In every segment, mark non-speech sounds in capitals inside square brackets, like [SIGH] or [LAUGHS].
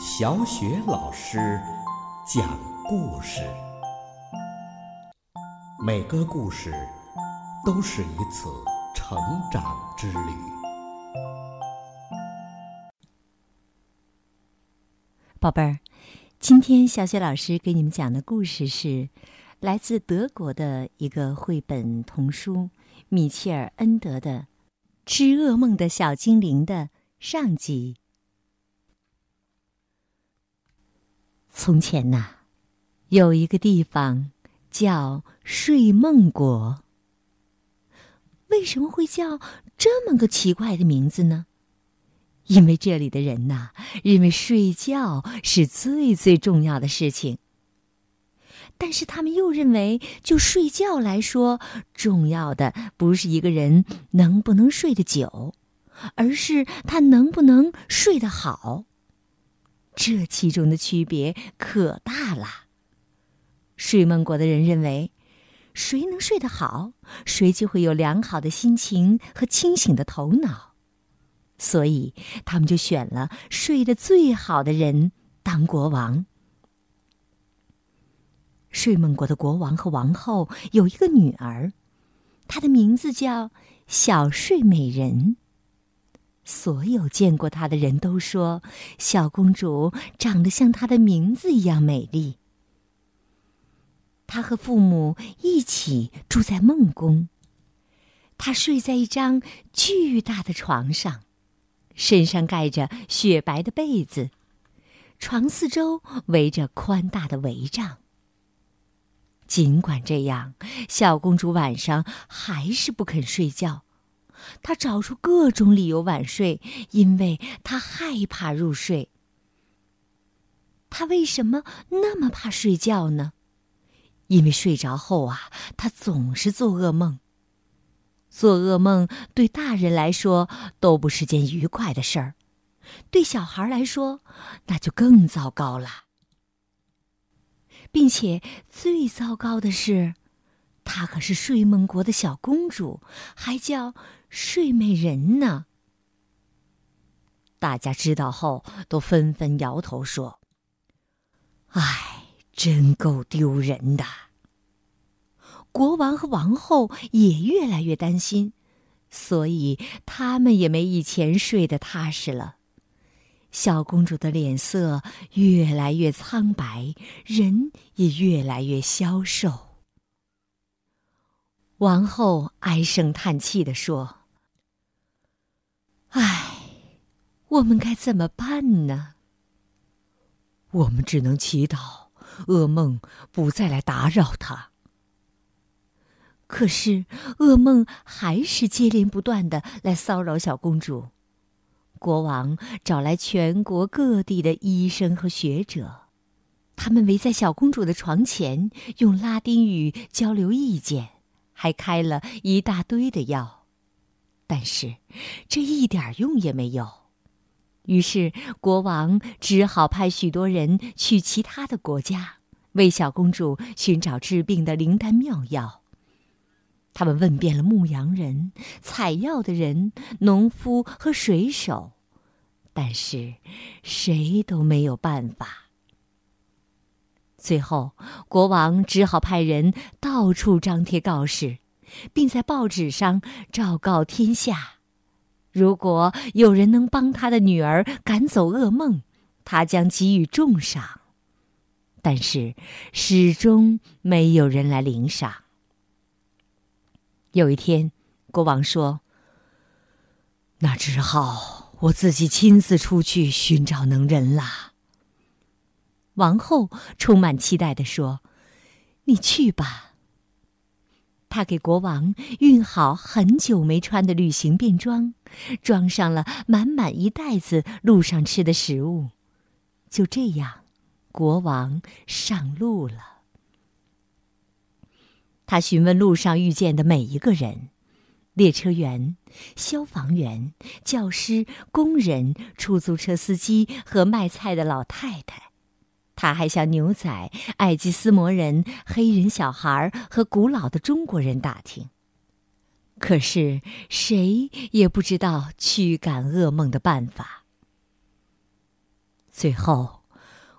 小雪老师讲故事，每个故事都是一次成长之旅。宝贝儿，今天小雪老师给你们讲的故事是来自德国的一个绘本童书——米切尔·恩德的《吃噩梦的小精灵》的上集。从前呐，有一个地方叫睡梦国。为什么会叫这么个奇怪的名字呢？因为这里的人呐，认为睡觉是最最重要的事情。但是他们又认为，就睡觉来说，重要的不是一个人能不能睡得久，而是他能不能睡得好。这其中的区别可大了。睡梦国的人认为，谁能睡得好，谁就会有良好的心情和清醒的头脑，所以他们就选了睡得最好的人当国王。睡梦国的国王和王后有一个女儿，她的名字叫小睡美人。所有见过她的人都说，小公主长得像她的名字一样美丽。她和父母一起住在梦宫。她睡在一张巨大的床上，身上盖着雪白的被子，床四周围着宽大的围帐。尽管这样，小公主晚上还是不肯睡觉。他找出各种理由晚睡，因为他害怕入睡。他为什么那么怕睡觉呢？因为睡着后啊，他总是做噩梦。做噩梦对大人来说都不是件愉快的事儿，对小孩来说那就更糟糕了。并且最糟糕的是，她可是睡梦国的小公主，还叫睡美人呢。大家知道后都纷纷摇头说：“唉，真够丢人的。”国王和王后也越来越担心，所以他们也没以前睡得踏实了。小公主的脸色越来越苍白，人也越来越消瘦。王后唉声叹气地说：“唉，我们该怎么办呢？我们只能祈祷噩梦不再来打扰她。可是噩梦还是接连不断的来骚扰小公主。”国王找来全国各地的医生和学者，他们围在小公主的床前，用拉丁语交流意见，还开了一大堆的药，但是这一点用也没有。于是国王只好派许多人去其他的国家，为小公主寻找治病的灵丹妙药。他们问遍了牧羊人、采药的人、农夫和水手，但是谁都没有办法。最后，国王只好派人到处张贴告示，并在报纸上昭告天下：如果有人能帮他的女儿赶走噩梦，他将给予重赏。但是，始终没有人来领赏。有一天，国王说：“那只好我自己亲自出去寻找能人啦。”王后充满期待地说：“你去吧。”她给国王熨好很久没穿的旅行便装，装上了满满一袋子路上吃的食物。就这样，国王上路了。他询问路上遇见的每一个人：列车员、消防员、教师、工人、出租车司机和卖菜的老太太。他还向牛仔、爱基斯摩人、黑人小孩和古老的中国人打听。可是谁也不知道驱赶噩梦的办法。最后，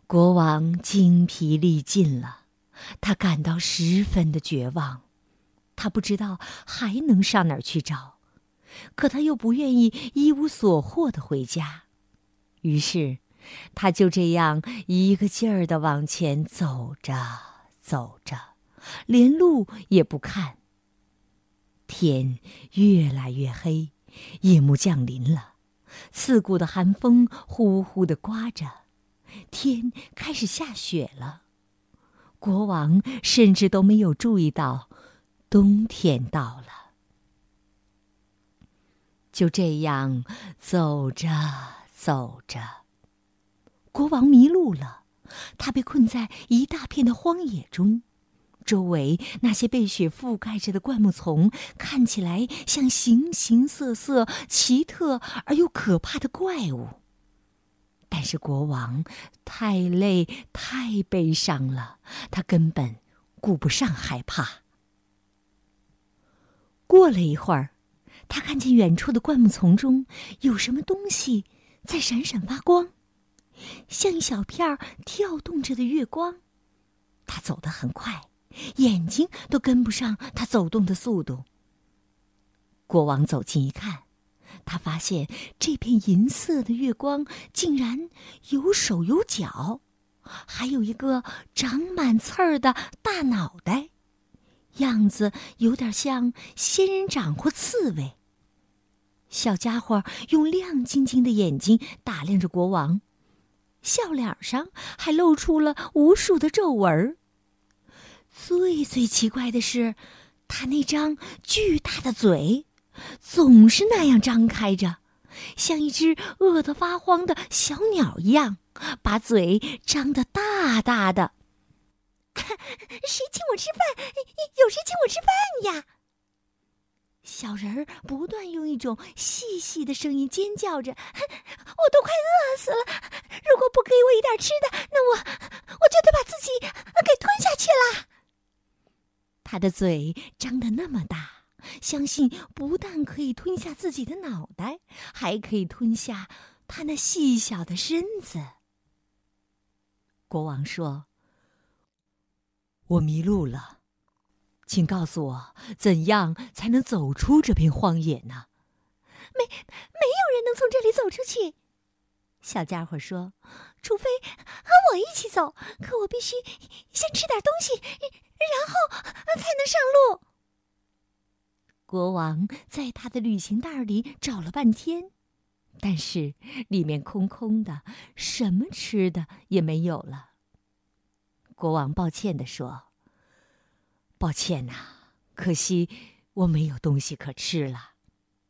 国王精疲力尽了，他感到十分的绝望。他不知道还能上哪儿去找，可他又不愿意一无所获的回家，于是，他就这样一个劲儿的往前走着走着，连路也不看。天越来越黑，夜幕降临了，刺骨的寒风呼呼的刮着，天开始下雪了。国王甚至都没有注意到。冬天到了，就这样走着走着，国王迷路了。他被困在一大片的荒野中，周围那些被雪覆盖着的灌木丛看起来像形形色色、奇特而又可怕的怪物。但是国王太累、太悲伤了，他根本顾不上害怕。过了一会儿，他看见远处的灌木丛中有什么东西在闪闪发光，像一小片跳动着的月光。他走得很快，眼睛都跟不上他走动的速度。国王走近一看，他发现这片银色的月光竟然有手有脚，还有一个长满刺儿的大脑袋。样子有点像仙人掌或刺猬。小家伙用亮晶晶的眼睛打量着国王，笑脸上还露出了无数的皱纹。最最奇怪的是，他那张巨大的嘴，总是那样张开着，像一只饿得发慌的小鸟一样，把嘴张得大大的。[LAUGHS] 谁请我吃饭？有谁请我吃饭呀？小人儿不断用一种细细的声音尖叫着：“我都快饿死了！如果不给我一点吃的，那我我就得把自己给吞下去了。”他的嘴张得那么大，相信不但可以吞下自己的脑袋，还可以吞下他那细小的身子。国王说。我迷路了，请告诉我怎样才能走出这片荒野呢？没，没有人能从这里走出去。小家伙说：“除非和我一起走，可我必须先吃点东西，然后才能上路。”国王在他的旅行袋里找了半天，但是里面空空的，什么吃的也没有了。国王抱歉地说：“抱歉呐，可惜我没有东西可吃了，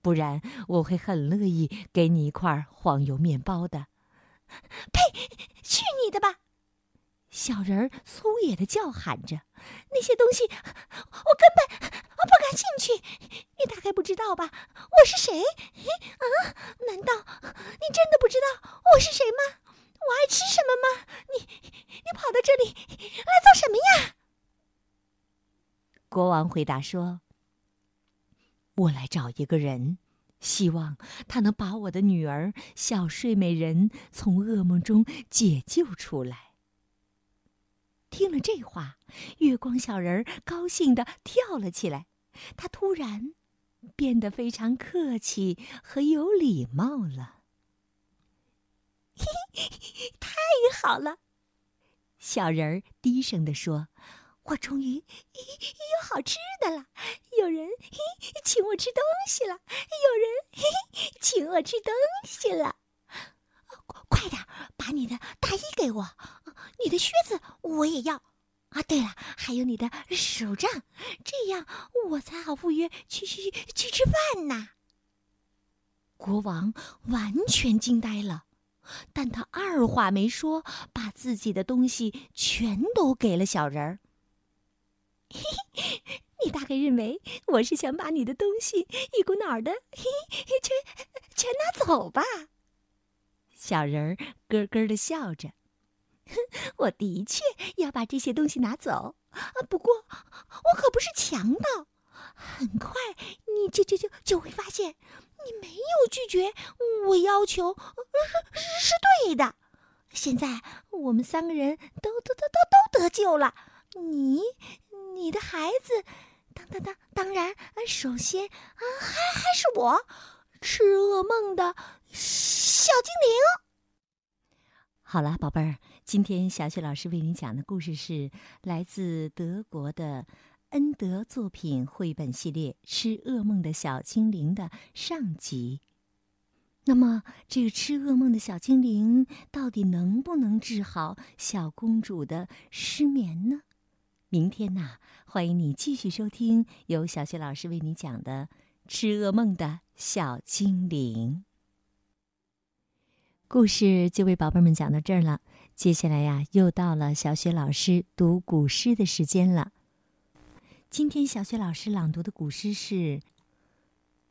不然我会很乐意给你一块黄油面包的。”“呸！去你的吧！”小人儿粗野的叫喊着，“那些东西我根本不感兴趣。你大概不知道吧？我是谁？啊？难道你真的不知道我是谁吗？”我爱吃什么吗？你你跑到这里来做什么呀？国王回答说：“我来找一个人，希望他能把我的女儿小睡美人从噩梦中解救出来。”听了这话，月光小人高兴的跳了起来，他突然变得非常客气和有礼貌了。太好了！小人儿低声地说：“我终于有好吃的了，有人嘿请我吃东西了，有人嘿请我吃东西了。快点把你的大衣给我，你的靴子我也要。啊，对了，还有你的手杖，这样我才好赴约去去去吃饭呢。”国王完全惊呆了。但他二话没说，把自己的东西全都给了小人儿。嘿嘿，你大概认为我是想把你的东西一股脑的嘿全全拿走吧？小人儿咯咯的笑着。哼 [LAUGHS] 我的确要把这些东西拿走，不过我可不是强盗。很快你就就就就会发现。你没有拒绝我要求，是是对的。现在我们三个人都都都都都得救了。你，你的孩子，当当当，当然，首先啊，还还是我，吃噩梦的小精灵。好了，宝贝儿，今天小雪老师为你讲的故事是来自德国的恩德作品绘本系列《吃噩梦的小精灵》的上集。那么，这个吃噩梦的小精灵到底能不能治好小公主的失眠呢？明天呐，欢迎你继续收听由小雪老师为你讲的《吃噩梦的小精灵》。故事就为宝贝们讲到这儿了。接下来呀，又到了小雪老师读古诗的时间了。今天小雪老师朗读的古诗是《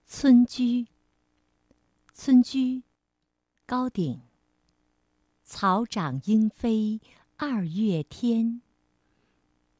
村居》。村居，高鼎。草长莺飞二月天，